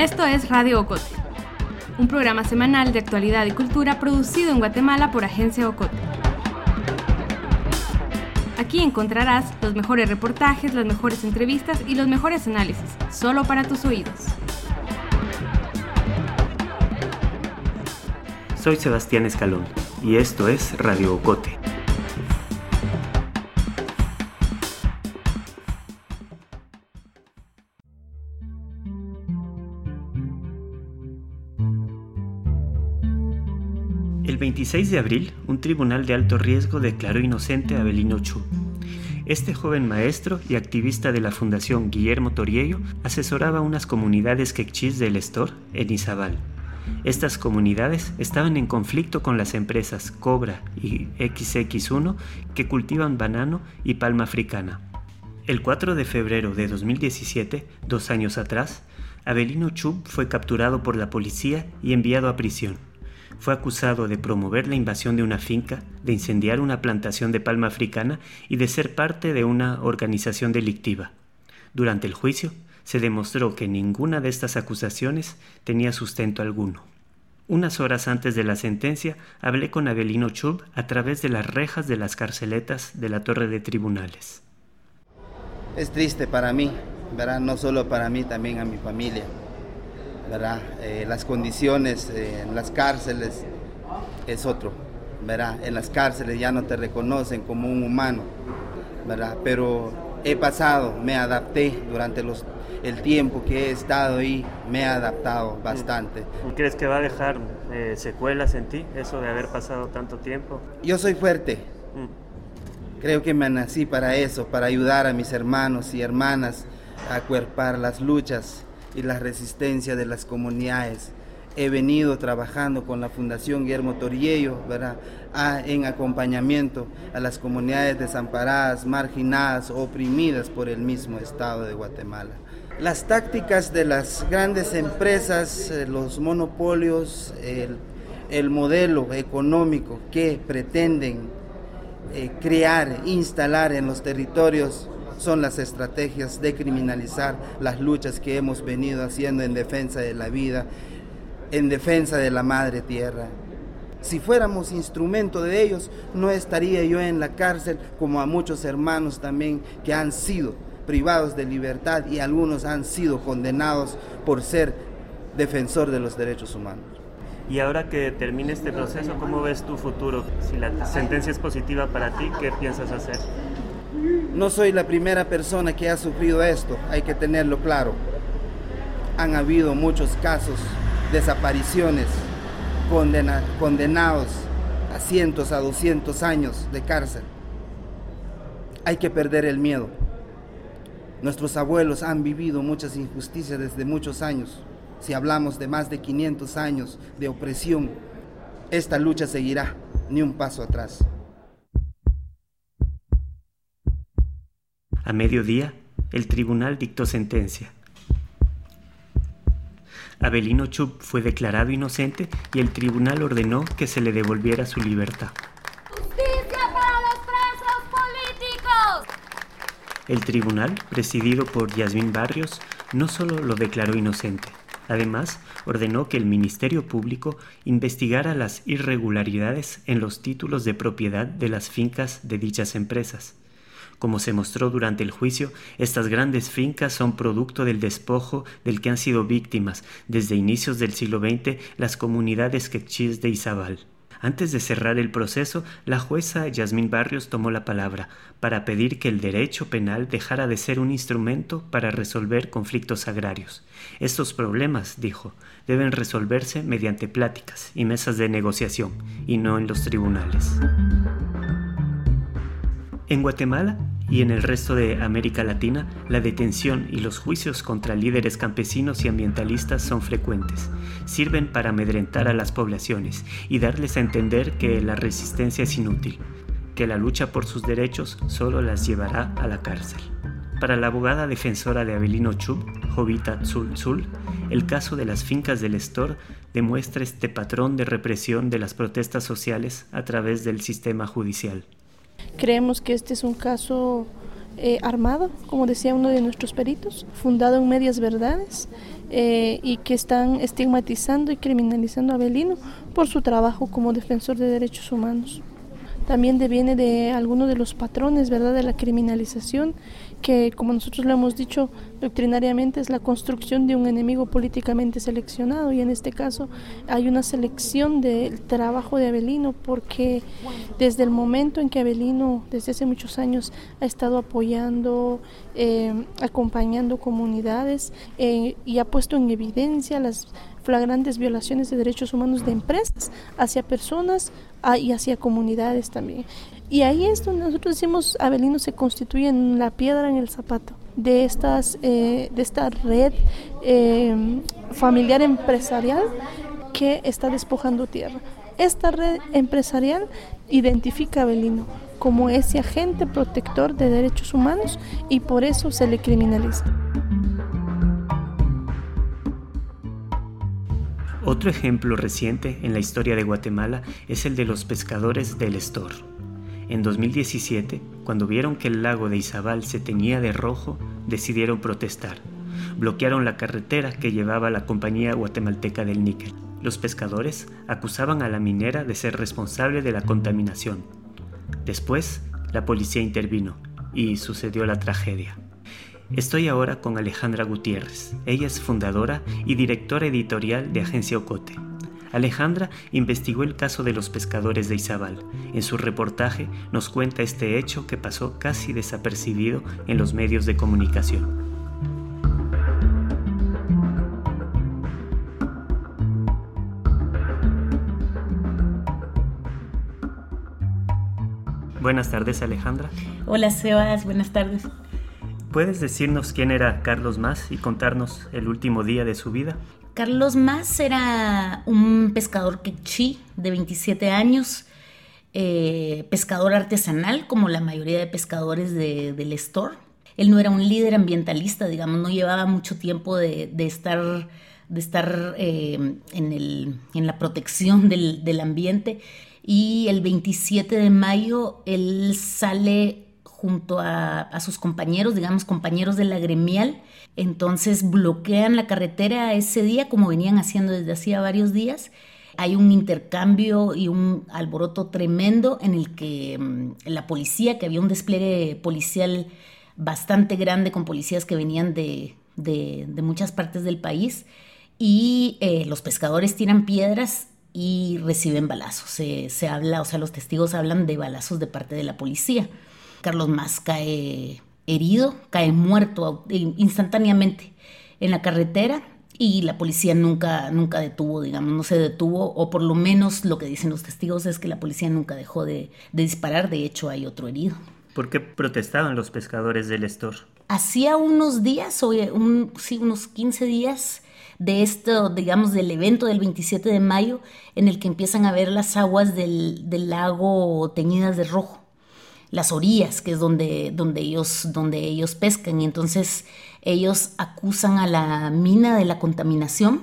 Esto es Radio Ocote, un programa semanal de actualidad y cultura producido en Guatemala por Agencia Ocote. Aquí encontrarás los mejores reportajes, las mejores entrevistas y los mejores análisis, solo para tus oídos. Soy Sebastián Escalón y esto es Radio Ocote. 26 de abril, un tribunal de alto riesgo declaró inocente a Abelino Chu. Este joven maestro y activista de la Fundación Guillermo Toriello asesoraba unas comunidades quechís del Estor en Izabal. Estas comunidades estaban en conflicto con las empresas Cobra y XX1 que cultivan banano y palma africana. El 4 de febrero de 2017, dos años atrás, Abelino Chu fue capturado por la policía y enviado a prisión fue acusado de promover la invasión de una finca, de incendiar una plantación de palma africana y de ser parte de una organización delictiva. Durante el juicio, se demostró que ninguna de estas acusaciones tenía sustento alguno. Unas horas antes de la sentencia, hablé con Abelino Chub a través de las rejas de las carceletas de la torre de tribunales. Es triste para mí, ¿verdad? No solo para mí, también a mi familia. ¿Verdad? Eh, las condiciones eh, en las cárceles es otro, ¿verdad? En las cárceles ya no te reconocen como un humano, ¿verdad? Pero he pasado, me adapté durante los, el tiempo que he estado ahí, me he adaptado bastante. ¿Crees que va a dejar eh, secuelas en ti, eso de haber pasado tanto tiempo? Yo soy fuerte. Mm. Creo que me nací para eso, para ayudar a mis hermanos y hermanas a acuerpar las luchas y la resistencia de las comunidades. He venido trabajando con la Fundación Guillermo Toriello, ¿verdad? en acompañamiento a las comunidades desamparadas, marginadas, oprimidas por el mismo Estado de Guatemala. Las tácticas de las grandes empresas, eh, los monopolios, el, modelo económico que pretenden eh, crear, instalar en los territorios son las estrategias de criminalizar las luchas que hemos venido haciendo en defensa de la vida, en defensa de la madre tierra. Si fuéramos instrumento de ellos, no estaría yo en la cárcel como a muchos hermanos también que han sido privados de libertad y algunos han sido condenados por ser defensor de los derechos humanos. Y ahora que termine este proceso, ¿cómo ves tu futuro? Si la sentencia es positiva para ti, ¿qué piensas hacer? No soy la primera persona que ha sufrido esto, hay que tenerlo claro. Han habido muchos casos, desapariciones, condenados a cientos, a 200 años de cárcel. Hay que perder el miedo. Nuestros abuelos han vivido muchas injusticias desde muchos años. Si hablamos de más de 500 años de opresión, esta lucha seguirá, ni un paso atrás. A mediodía, el tribunal dictó sentencia. Abelino Chup fue declarado inocente y el tribunal ordenó que se le devolviera su libertad. ¡Justicia para los presos políticos! El tribunal, presidido por Yasmín Barrios, no solo lo declaró inocente, además ordenó que el Ministerio Público investigara las irregularidades en los títulos de propiedad de las fincas de dichas empresas como se mostró durante el juicio, estas grandes fincas son producto del despojo del que han sido víctimas desde inicios del siglo XX las comunidades quechíes de Izabal. Antes de cerrar el proceso, la jueza Yasmín Barrios tomó la palabra para pedir que el derecho penal dejara de ser un instrumento para resolver conflictos agrarios. Estos problemas, dijo, deben resolverse mediante pláticas y mesas de negociación, y no en los tribunales. En Guatemala y en el resto de América Latina, la detención y los juicios contra líderes campesinos y ambientalistas son frecuentes. Sirven para amedrentar a las poblaciones y darles a entender que la resistencia es inútil, que la lucha por sus derechos solo las llevará a la cárcel. Para la abogada defensora de Abelino Chub, Jovita Tzul Tzul, el caso de las fincas del Estor demuestra este patrón de represión de las protestas sociales a través del sistema judicial. Creemos que este es un caso eh, armado, como decía uno de nuestros peritos, fundado en medias verdades eh, y que están estigmatizando y criminalizando a Belino por su trabajo como defensor de derechos humanos. También deviene de algunos de los patrones, ¿verdad?, de la criminalización que, como nosotros lo hemos dicho doctrinariamente, es la construcción de un enemigo políticamente seleccionado y en este caso hay una selección del trabajo de Abelino porque desde el momento en que Abelino, desde hace muchos años, ha estado apoyando, eh, acompañando comunidades eh, y ha puesto en evidencia las flagrantes violaciones de derechos humanos de empresas hacia personas ah, y hacia comunidades también. Y ahí es donde nosotros decimos, Abelino se constituye en la piedra en el zapato de, estas, eh, de esta red eh, familiar empresarial que está despojando tierra. Esta red empresarial identifica a Abelino como ese agente protector de derechos humanos y por eso se le criminaliza. Otro ejemplo reciente en la historia de Guatemala es el de los pescadores del Estor. En 2017, cuando vieron que el lago de Izabal se teñía de rojo, decidieron protestar. Bloquearon la carretera que llevaba la compañía guatemalteca del níquel. Los pescadores acusaban a la minera de ser responsable de la contaminación. Después, la policía intervino y sucedió la tragedia. Estoy ahora con Alejandra Gutiérrez. Ella es fundadora y directora editorial de Agencia Ocote. Alejandra investigó el caso de los pescadores de Izabal. En su reportaje nos cuenta este hecho que pasó casi desapercibido en los medios de comunicación. Buenas tardes Alejandra. Hola Sebas, buenas tardes. ¿Puedes decirnos quién era Carlos Más y contarnos el último día de su vida? Carlos Más era un pescador quechí de 27 años, eh, pescador artesanal, como la mayoría de pescadores del store. Él no era un líder ambientalista, digamos, no llevaba mucho tiempo de, estar, de estar eh, en, la protección del, ambiente. Y el 27 de mayo él sale junto a, a sus compañeros, digamos, compañeros de la gremial, entonces bloquean la carretera ese día como venían haciendo desde hacía varios días. Hay un intercambio y un alboroto tremendo en el que mm, la policía, que había un despliegue policial bastante grande con policías que venían de, muchas partes del país, y eh, los pescadores tiran piedras y reciben balazos. Se, se, habla, o sea, los testigos hablan de balazos de parte de la policía. Carlos Más cae herido, cae muerto instantáneamente en la carretera y la policía nunca, nunca detuvo, digamos, no se detuvo, o por lo menos lo que dicen los testigos es que la policía nunca dejó de, disparar, de hecho hay otro herido. ¿Por qué protestaban los pescadores del Estor? Hacía unos días, o un, sí, unos 15 días de esto, digamos, del evento del 27 de mayo, en el que empiezan a ver las aguas del, del lago teñidas de rojo las orillas, que es donde, donde, ellos, donde ellos pescan. Y entonces ellos acusan a la mina de la contaminación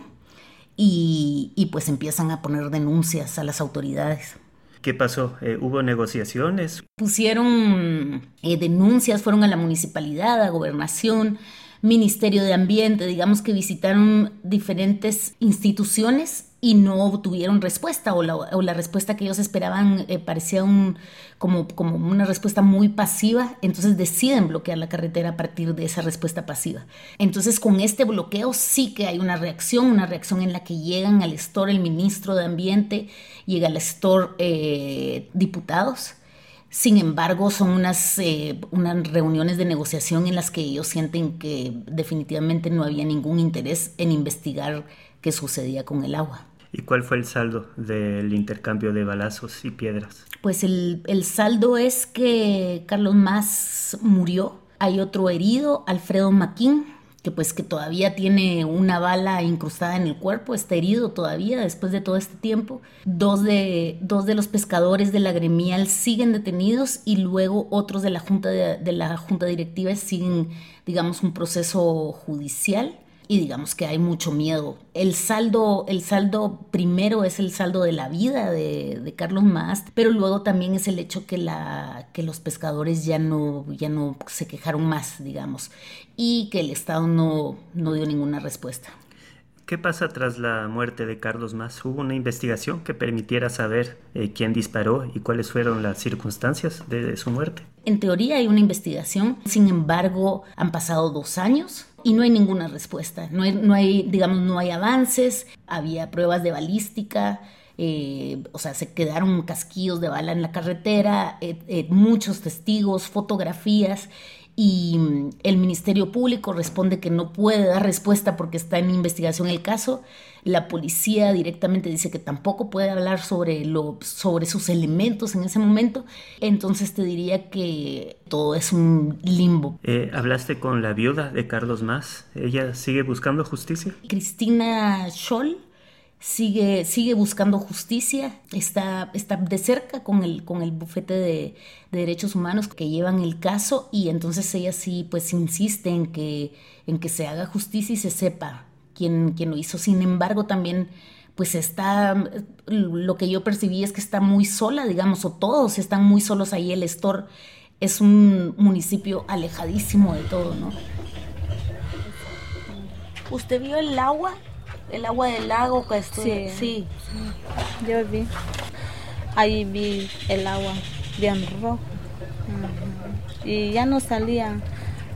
y, pues empiezan a poner denuncias a las autoridades. ¿Qué pasó? Eh, ¿Hubo negociaciones? Pusieron eh, denuncias, fueron a la municipalidad, a gobernación, Ministerio de Ambiente, digamos que visitaron diferentes instituciones y no obtuvieron respuesta o la, respuesta que ellos esperaban eh, parecía un, como, como una respuesta muy pasiva, entonces deciden bloquear la carretera a partir de esa respuesta pasiva. Entonces con este bloqueo sí que hay una reacción, una reacción en la que llegan al store el ministro de Ambiente, llega al store eh, diputados. Sin embargo, son unas, eh, unas reuniones de negociación en las que ellos sienten que definitivamente no había ningún interés en investigar qué sucedía con el agua. ¿Y cuál fue el saldo del intercambio de balazos y piedras? Pues el, el saldo es que Carlos Más murió, hay otro herido, Alfredo Maquín, que pues que todavía tiene una bala incrustada en el cuerpo, está herido todavía después de todo este tiempo. Dos de, dos de los pescadores de la gremial siguen detenidos y luego otros de la junta, de, de la junta directiva siguen, digamos, un proceso judicial y digamos que hay mucho miedo. El saldo, el saldo primero es el saldo de la vida de, de Carlos Mast, pero luego también es el hecho que, la, que los pescadores ya no, ya no se quejaron más, digamos, y que el Estado no, no dio ninguna respuesta. ¿Qué pasa tras la muerte de Carlos Más? ¿Hubo una investigación que permitiera saber eh, quién disparó y cuáles fueron las circunstancias de su muerte? En teoría hay una investigación, sin embargo han pasado dos años y no hay ninguna respuesta. No hay, no hay digamos, no hay avances, había pruebas de balística, eh, o sea, se quedaron casquillos de bala en la carretera, eh, eh, muchos testigos, fotografías, y mm, el Ministerio Público responde que no puede dar respuesta porque está en investigación el caso. La policía directamente dice que tampoco puede hablar sobre, lo, sobre sus elementos en ese momento. Entonces te diría que todo es un limbo. Eh, ¿Hablaste con la viuda de Carlos Más? ¿Ella sigue buscando justicia? Cristina Scholl sigue, sigue buscando justicia, está, está de cerca con el, con el bufete de, derechos humanos que llevan el caso y entonces ella sí pues insiste en que, en que se haga justicia y se sepa quién, quién lo hizo. Sin embargo, también pues está, lo que yo percibí es que está muy sola, digamos, o todos están muy solos ahí. El Estor es un municipio alejadísimo de todo, ¿no? ¿Usted vio el agua el agua del lago que estuvo. Sí, sí, yo vi. Ahí vi el agua bien rojo. Y ya no salían,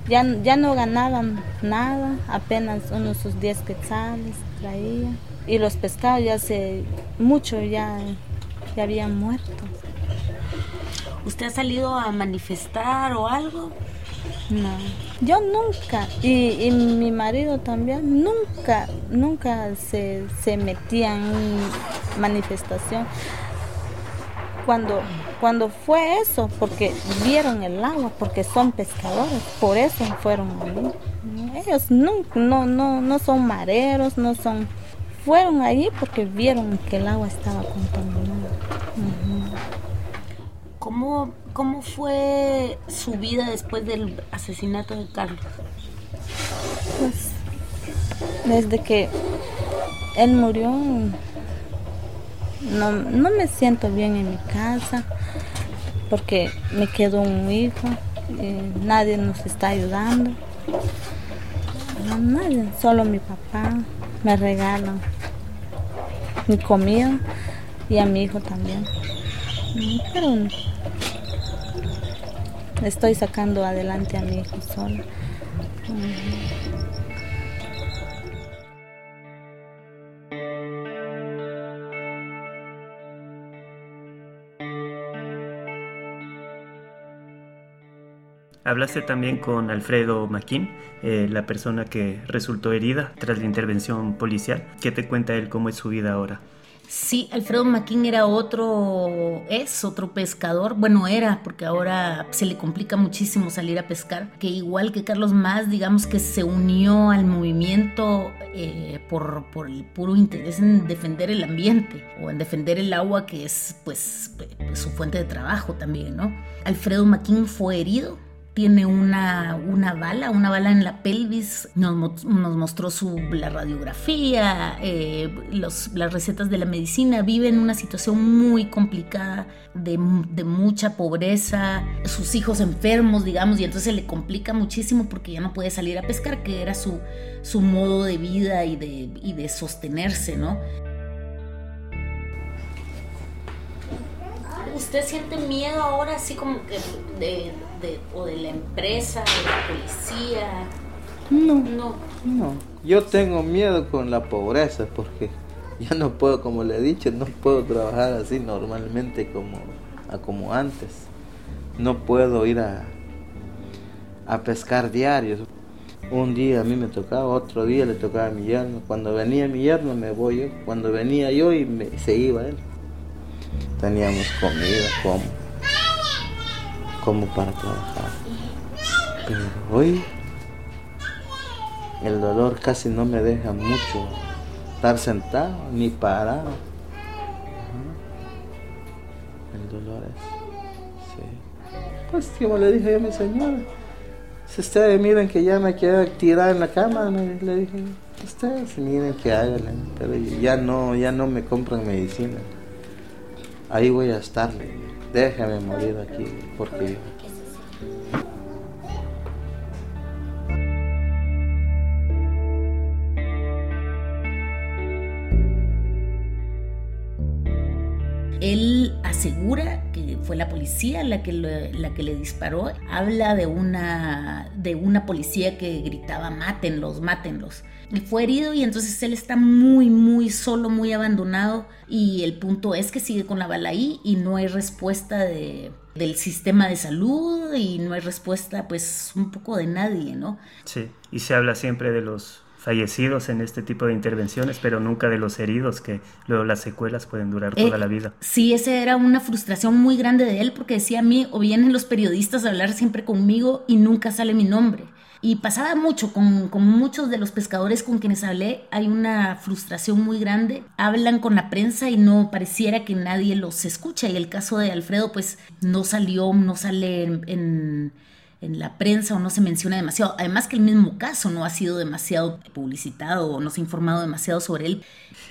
ya, ya no ganaban nada, apenas unos sus 10 quetzales traían. Y los pescados ya se, muchos ya, ya habían muerto. ¿Usted ha salido a manifestar o algo? No, yo nunca, y, mi marido también, nunca, nunca se, se metía en manifestación. Cuando, cuando fue eso, porque vieron el agua, porque son pescadores, por eso fueron allí. Ellos nunca, no, no, no son mareros, no son, fueron allí porque vieron que el agua estaba contaminada. ¿Cómo ¿Cómo fue su vida después del asesinato de Carlos? Pues desde que él murió no, me siento bien en mi casa porque me quedó un hijo y nadie nos está ayudando. nadie, solo mi papá me regala mi comida y a mi hijo también. Pero estoy sacando adelante a mi hijo sola. Hablaste también con Alfredo Maquín, eh, la persona que resultó herida tras la intervención policial. ¿Qué te cuenta él cómo es su vida ahora? Sí, Alfredo Maquín era otro, es otro pescador, bueno era, porque ahora se le complica muchísimo salir a pescar, que igual que Carlos Más, digamos que se unió al movimiento eh, por, por, el puro interés en defender el ambiente o en defender el agua, que es pues, pues su fuente de trabajo también. Alfredo Maquín fue herido tiene una, una bala, una bala en la pelvis, nos, nos mostró su, la radiografía, eh, las recetas de la medicina, vive en una situación muy complicada, de, de, mucha pobreza, sus hijos enfermos, digamos, y entonces le complica muchísimo porque ya no puede salir a pescar, que era su, su modo de vida y de, y de sostenerse, ¿no? ¿Usted siente miedo ahora así como que de o de la empresa, de la policía? No, no, no. Yo tengo miedo con la pobreza porque ya no puedo, como le he dicho, no puedo trabajar así normalmente como, como antes. No puedo ir a, a pescar diarios. Un día a mí me tocaba, otro día le tocaba a mi yerno. Cuando venía mi yerno me voy yo. Cuando venía yo y me, se iba él. Teníamos comida, como como para trabajar. Pero hoy el dolor casi no me deja mucho estar sentado ni parado. El dolor es, sí. Pues como le dije a mi señora, Si ustedes miren que ya me quedé tirada en la cama, le dije, ustedes miren que hagan, pero ya no, ya no me compran medicina. Ahí voy a estar, déjame morir aquí, porque Él asegura fue la policía la que, le, la que le disparó. Habla de una, de una policía que gritaba, mátenlos, mátenlos. Y fue herido y entonces él está muy, muy solo, muy abandonado. Y el punto es que sigue con la bala ahí y no hay respuesta de, del sistema de salud y no hay respuesta pues un poco de nadie, ¿no? Sí, y se habla siempre de los fallecidos en este tipo de intervenciones, pero nunca de los heridos, que luego las secuelas pueden durar toda Eh, la vida. Sí, esa era una frustración muy grande de él porque decía a mí, o vienen los periodistas a hablar siempre conmigo y nunca sale mi nombre. Y pasaba mucho con, con muchos de los pescadores con quienes hablé, hay una frustración muy grande. Hablan con la prensa y no pareciera que nadie los escucha. Y el caso de Alfredo pues no salió, no sale en, en en la prensa o no se menciona demasiado. Además que el mismo caso no ha sido demasiado publicitado o no se ha informado demasiado sobre él.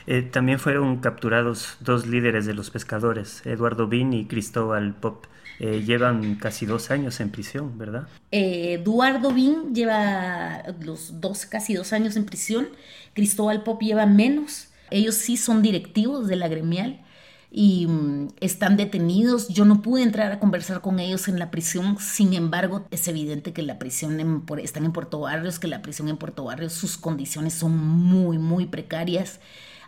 Eh, también fueron capturados dos líderes de los pescadores, Eduardo Bin y Cristóbal Pop. Eh, llevan casi dos años en prisión, ¿verdad? Eh, Eduardo Bin lleva los dos, casi dos años en prisión. Cristóbal Pop lleva menos. Ellos sí son directivos de la gremial y mm, están detenidos. Yo no pude entrar a conversar con ellos en la prisión, sin embargo, es evidente que la prisión están en Puerto Barrios, que la prisión en Puerto Barrios, sus condiciones son muy, muy precarias.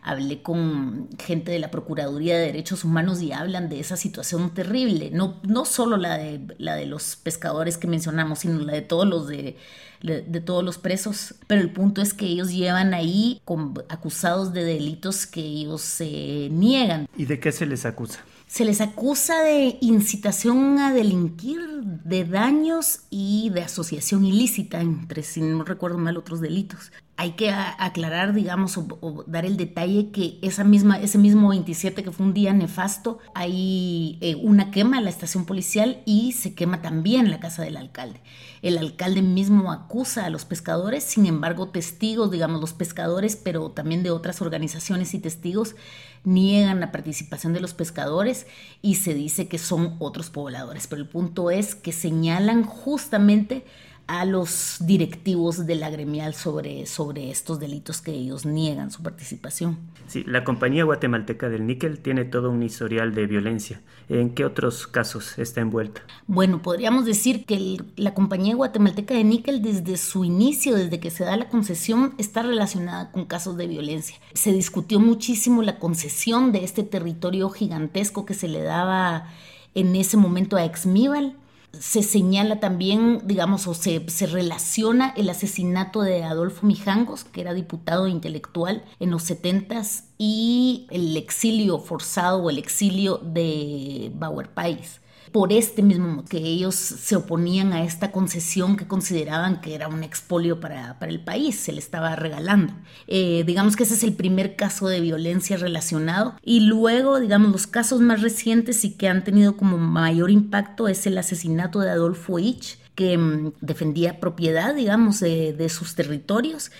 Hablé con gente de la Procuraduría de Derechos Humanos y hablan de esa situación terrible, no, no solo la de, la de los pescadores que mencionamos, sino la de todos los de, de todos los presos. Pero el punto es que ellos llevan ahí con, acusados de delitos que ellos se niegan. ¿Y de qué se les acusa? Se les acusa de incitación a delinquir, de daños y de asociación ilícita, entre, si no recuerdo mal, otros delitos. Hay que aclarar, digamos, o, dar el detalle que esa misma, ese mismo 27, que fue un día nefasto, hay eh, una quema en la estación policial y se quema también la casa del alcalde. El alcalde mismo acusa a los pescadores, sin embargo, testigos, digamos, los pescadores, pero también de otras organizaciones y testigos, niegan la participación de los pescadores y se dice que son otros pobladores. Pero el punto es que señalan justamente a los directivos de la gremial sobre, sobre estos delitos que ellos niegan su participación. Sí, la compañía guatemalteca del níquel tiene todo un historial de violencia. ¿En qué otros casos está envuelta? Bueno, podríamos decir que el, la compañía guatemalteca de níquel desde su inicio, desde que se da la concesión, está relacionada con casos de violencia. Se discutió muchísimo la concesión de este territorio gigantesco que se le daba en ese momento a Exmíbal se señala también, digamos, o se, se, relaciona el asesinato de Adolfo Mijangos, que era diputado intelectual en los 70s, y el exilio forzado o el exilio de Bauer País. Por este mismo que ellos se oponían a esta concesión que consideraban que era un expolio para, para el país, se le estaba regalando. Eh, digamos que ese es el primer caso de violencia relacionado. Y luego, digamos, los casos más recientes y que han tenido como mayor impacto es el asesinato de Adolfo Ich, que mmm, defendía propiedad, digamos, de, de sus territorios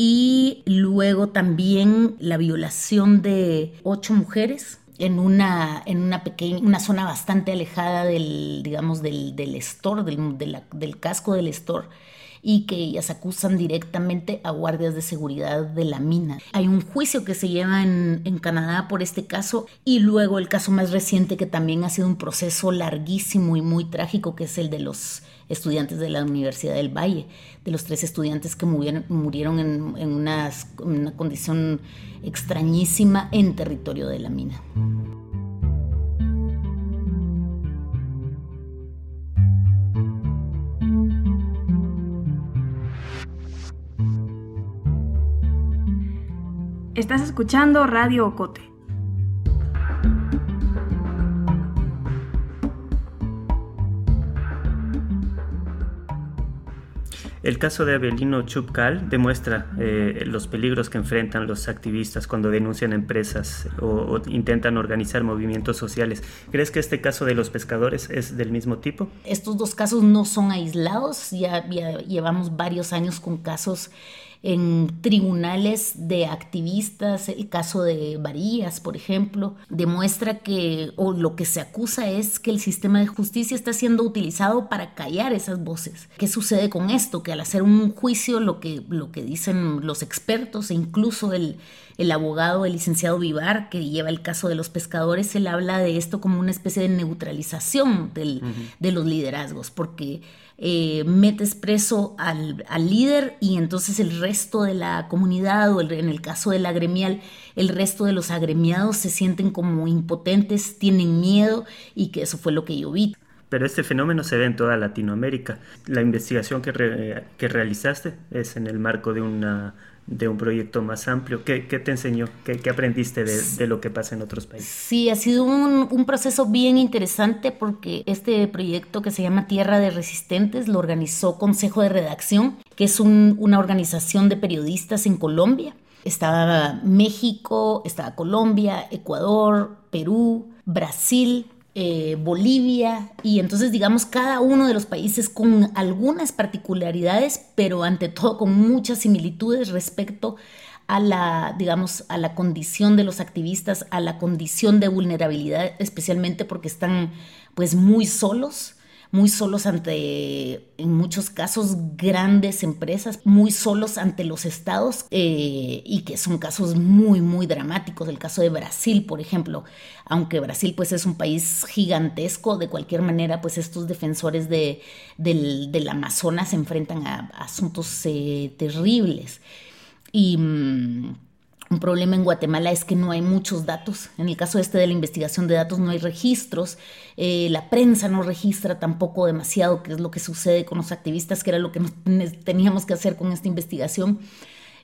y luego también la violación de ocho mujeres en una, en una pequeña, una zona bastante alejada del, digamos, del, del del, del casco del store y que ellas acusan directamente a guardias de seguridad de la mina. Hay un juicio que se lleva en, en, Canadá por este caso y luego el caso más reciente que también ha sido un proceso larguísimo y muy trágico que es el de los estudiantes de la Universidad del Valle, de los tres estudiantes que murieron, murieron en, una condición extrañísima en territorio de la mina. Estás escuchando Radio Ocote. El caso de Abelino Chupcal demuestra eh, los peligros que enfrentan los activistas cuando denuncian empresas o, intentan organizar movimientos sociales. ¿Crees que este caso de los pescadores es del mismo tipo? Estos dos casos no son aislados, ya llevamos varios años con casos en tribunales de activistas, el caso de Varillas, por ejemplo, demuestra que, o lo que se acusa es que el sistema de justicia está siendo utilizado para callar esas voces. ¿Qué sucede con esto? Que al hacer un juicio, lo que, lo que dicen los expertos e incluso el, el abogado, el licenciado Vivar, que lleva el caso de los pescadores, él habla de esto como una especie de neutralización del, de los liderazgos, porque eh, metes preso al, líder y entonces el resto de la comunidad o en el caso de la gremial, el resto de los agremiados se sienten como impotentes, tienen miedo y que eso fue lo que yo vi. Pero este fenómeno se ve en toda Latinoamérica. La investigación que, que realizaste es en el marco de una de un proyecto más amplio. ¿Qué, te enseñó? ¿Qué, aprendiste de, lo que pasa en otros países? Sí, ha sido un, proceso bien interesante porque este proyecto que se llama Tierra de Resistentes lo organizó Consejo de Redacción, que es una organización de periodistas en Colombia. Estaba México, estaba Colombia, Ecuador, Perú, Brasil, eh, Bolivia, y entonces digamos cada uno de los países con algunas particularidades, pero ante todo con muchas similitudes respecto a la, digamos, a la condición de los activistas, a la condición de vulnerabilidad, especialmente porque están pues muy solos muy solos ante, en muchos casos, grandes empresas, muy solos ante los estados eh, y que son casos muy, muy dramáticos. El caso de Brasil, por ejemplo, aunque Brasil pues es un país gigantesco, de cualquier manera pues estos defensores de, del, Amazonas se enfrentan a, asuntos eh, terribles. Y... Mm, un problema en Guatemala es que no hay muchos datos. En el caso este de la investigación de datos no hay registros. Eh, la prensa no registra tampoco demasiado qué es lo que sucede con los activistas, que era lo que teníamos que hacer con esta investigación.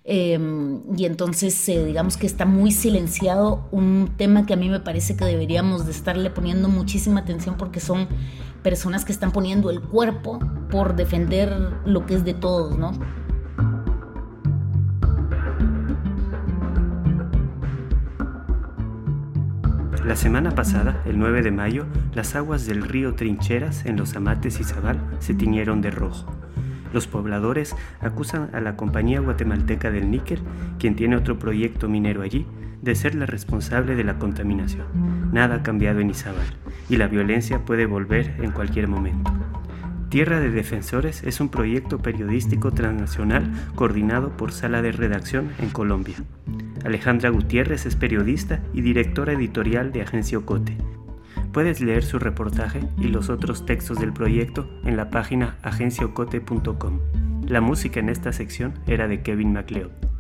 Em, y entonces eh, digamos que está muy silenciado un tema que a mí me parece que deberíamos de estarle poniendo muchísima atención porque son personas que están poniendo el cuerpo por defender lo que es de todos, ¿no? La semana pasada, el 9 de mayo, las aguas del río Trincheras en los Amates y Zabal se tiñeron de rojo. Los pobladores acusan a la compañía guatemalteca del níquel, quien tiene otro proyecto minero allí, de ser la responsable de la contaminación. Nada ha cambiado en Izabal y la violencia puede volver en cualquier momento. Tierra de Defensores es un proyecto periodístico transnacional coordinado por Sala de Redacción en Colombia. Alejandra Gutiérrez es periodista y directora editorial de Agencia Ocote. Puedes leer su reportaje y los otros textos del proyecto en la página agenciaocote.com. La música en esta sección era de Kevin MacLeod.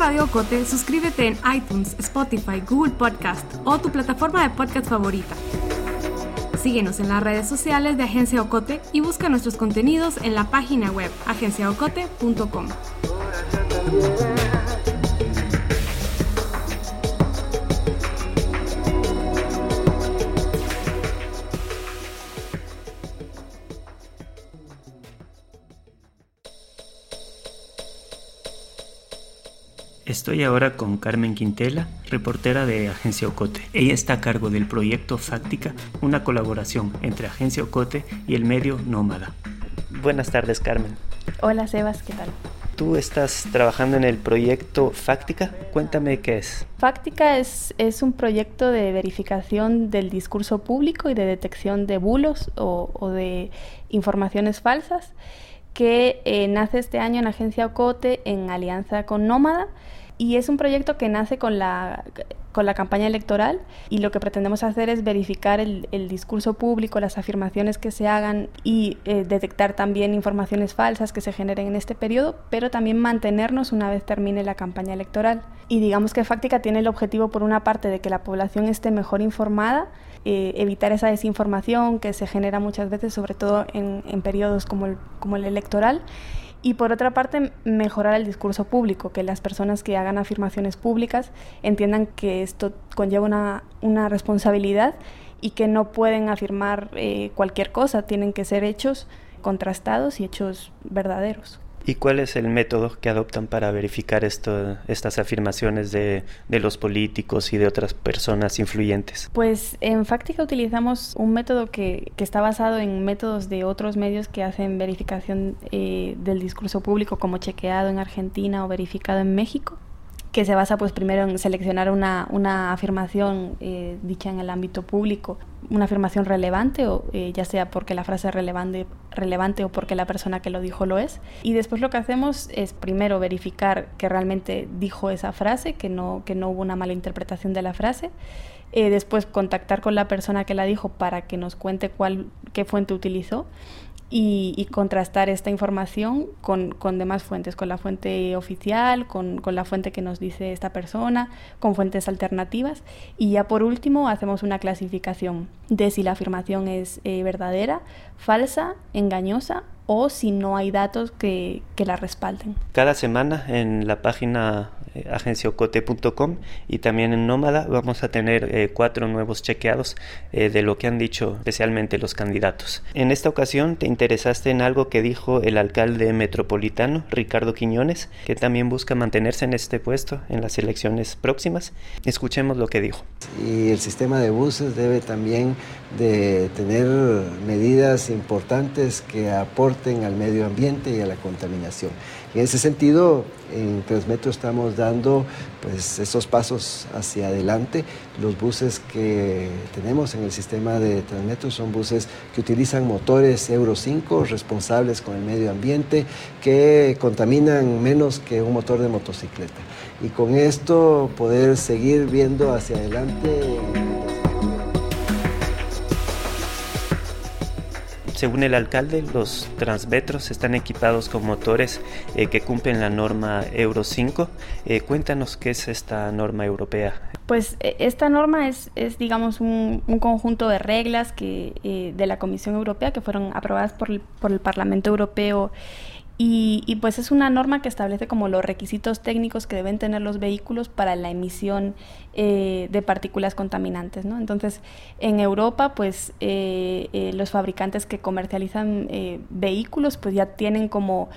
Radio Ocote, suscríbete en iTunes, Spotify, Google Podcast o tu plataforma de podcast favorita. Síguenos en las redes sociales de Agencia Ocote y busca nuestros contenidos en la página web agenciaocote.com. Estoy ahora con Carmen Quintela, reportera de Agencia Ocote. Ella está a cargo del proyecto Fáctica, una colaboración entre Agencia Ocote y el medio Nómada. Buenas tardes, Carmen. Hola, Sebas, ¿qué tal? Tú estás trabajando en el proyecto Fáctica. Cuéntame qué es. Fáctica es, es un proyecto de verificación del discurso público y de detección de bulos o, de informaciones falsas que eh, nace este año en Agencia Ocote en alianza con Nómada y es un proyecto que nace con la con la campaña electoral y lo que pretendemos hacer es verificar el, discurso público, las afirmaciones que se hagan y eh, detectar también informaciones falsas que se generen en este periodo, pero también mantenernos una vez termine la campaña electoral. Y digamos que Fáctica tiene el objetivo, por una parte, de que la población esté mejor informada, eh, evitar esa desinformación que se genera muchas veces, sobre todo en, en periodos como el, como el electoral, y por otra parte mejorar el discurso público, que las personas que hagan afirmaciones públicas entiendan que esto conlleva una, una responsabilidad y que no pueden afirmar eh, cualquier cosa, tienen que ser hechos contrastados y hechos verdaderos. ¿Y cuál es el método que adoptan para verificar estas afirmaciones de, los políticos y de otras personas influyentes? Pues en Fáctica utilizamos un método que, está basado en métodos de otros medios que hacen verificación eh, del discurso público, como chequeado en Argentina o verificado en México que se basa pues primero en seleccionar una, una afirmación eh, dicha en el ámbito público, una afirmación relevante, o eh, ya sea porque la frase es relevante, relevante o porque la persona que lo dijo lo es. Y después lo que hacemos es primero verificar que realmente dijo esa frase, que no, que no hubo una mala interpretación de la frase. Eh, después contactar con la persona que la dijo para que nos cuente cuál, qué fuente utilizó y, contrastar esta información con, con, demás fuentes, con la fuente oficial, con, con, la fuente que nos dice esta persona, con fuentes alternativas. Y ya por último hacemos una clasificación de si la afirmación es eh, verdadera, falsa, engañosa o si no hay datos que, que la respalden. Cada semana en la página eh, agenciocote.com y también en Nómada vamos a tener eh, cuatro nuevos chequeados eh, de lo que han dicho especialmente los candidatos. En esta ocasión te interesaste en algo que dijo el alcalde metropolitano Ricardo Quiñones, que también busca mantenerse en este puesto en las elecciones próximas. Escuchemos lo que dijo. Y el sistema de buses debe también de tener medidas importantes que aporten al medio ambiente y a la contaminación. En ese sentido, en Transmetro estamos dando pues, esos pasos hacia adelante. Los buses que tenemos en el sistema de Transmetro son buses que utilizan motores Euro 5 responsables con el medio ambiente, que contaminan menos que un motor de motocicleta. Y con esto poder seguir viendo hacia adelante. Según el alcalde, los transmetros están equipados con motores eh, que cumplen la norma Euro 5. Eh, cuéntanos qué es esta norma europea. Pues e, esta norma es, es digamos, un, conjunto de reglas que, eh, de la Comisión Europea que fueron aprobadas por el, por el Parlamento Europeo y, pues es una norma que establece como los requisitos técnicos que deben tener los vehículos para la emisión eh, de partículas contaminantes. ¿no? Entonces, en Europa, pues eh, eh, los fabricantes que comercializan vehículos, pues ya tienen como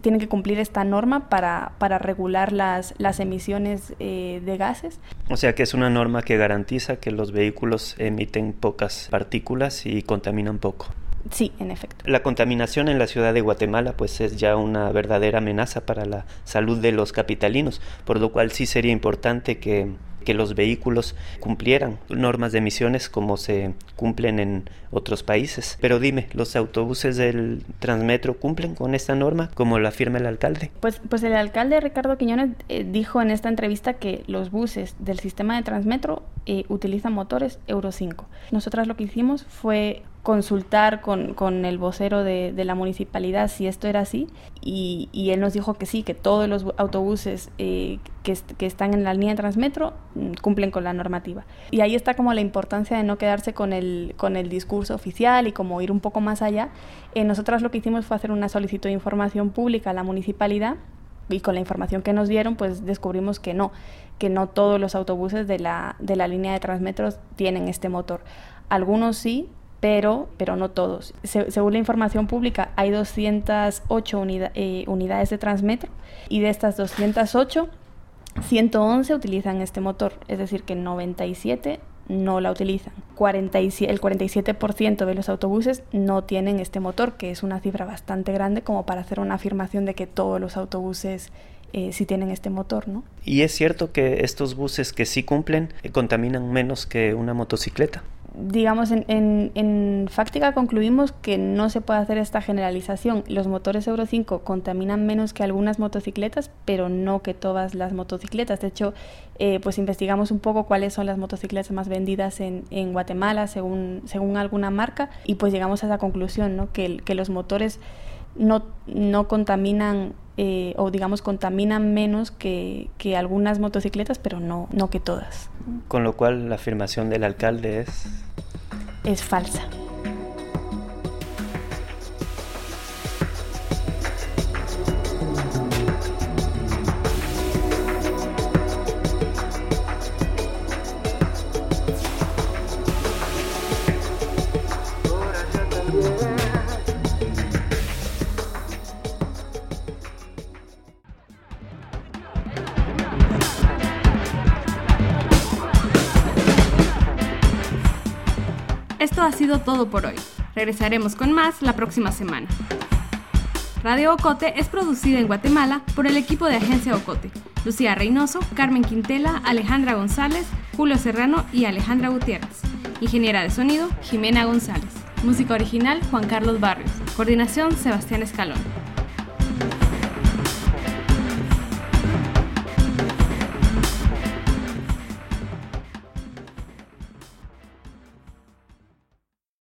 tienen que cumplir esta norma para, para regular las, las emisiones de gases. O sea que es una norma que garantiza que los vehículos emiten pocas partículas y contaminan poco. Sí, en efecto. La contaminación en la ciudad de Guatemala pues es ya una verdadera amenaza para la salud de los capitalinos, por lo cual sí sería importante que que los vehículos cumplieran normas de emisiones como se cumplen en otros países. Pero dime, ¿los autobuses del Transmetro cumplen con esta norma como lo afirma el alcalde? Pues, pues el alcalde Ricardo Quiñones eh, dijo en esta entrevista que los buses del sistema de Transmetro eh, utilizan motores Euro 5. Nosotras lo que hicimos fue consultar con, con el vocero de, de, la municipalidad si esto era así y, y, él nos dijo que sí, que todos los autobuses eh, que, están en la línea de Transmetro mm, cumplen con la normativa. Y ahí está como la importancia de no quedarse con el, con el discurso oficial y como ir un poco más allá. Eh, nosotras lo que hicimos fue hacer una solicitud de información pública a la municipalidad y con la información que nos dieron pues descubrimos que no, que no todos los autobuses de la, de la línea de Transmetro tienen este motor. Algunos sí, pero, pero no todos. según la información pública, hay 208 eh, unidades de Transmetro y de estas 208, 111 utilizan este motor, es decir, que 97 no la utilizan. el 47% de los autobuses no tienen este motor, que es una cifra bastante grande como para hacer una afirmación de que todos los autobuses eh, sí tienen este motor, ¿no? ¿Y es cierto que estos buses que sí cumplen eh, contaminan menos que una motocicleta? Digamos, en, en, en, Fáctica concluimos que no se puede hacer esta generalización. Los motores Euro 5 contaminan menos que algunas motocicletas, pero no que todas las motocicletas. De hecho, eh, pues investigamos un poco cuáles son las motocicletas más vendidas en, en, Guatemala según, según alguna marca y pues llegamos a esa conclusión, ¿no? que, que los motores no, no contaminan eh, o digamos contaminan menos que, que, algunas motocicletas, pero no, no que todas. Con lo cual la afirmación del alcalde es... Es falsa. Ha sido todo por hoy. Regresaremos con más la próxima semana. Radio Ocote es producida en Guatemala por el equipo de Agencia Ocote. Lucía Reynoso, Carmen Quintela, Alejandra González, Julio Serrano y Alejandra Gutiérrez. Ingeniera de sonido, Jimena González. Música original, Juan Carlos Barrios. Coordinación, Sebastián Escalón.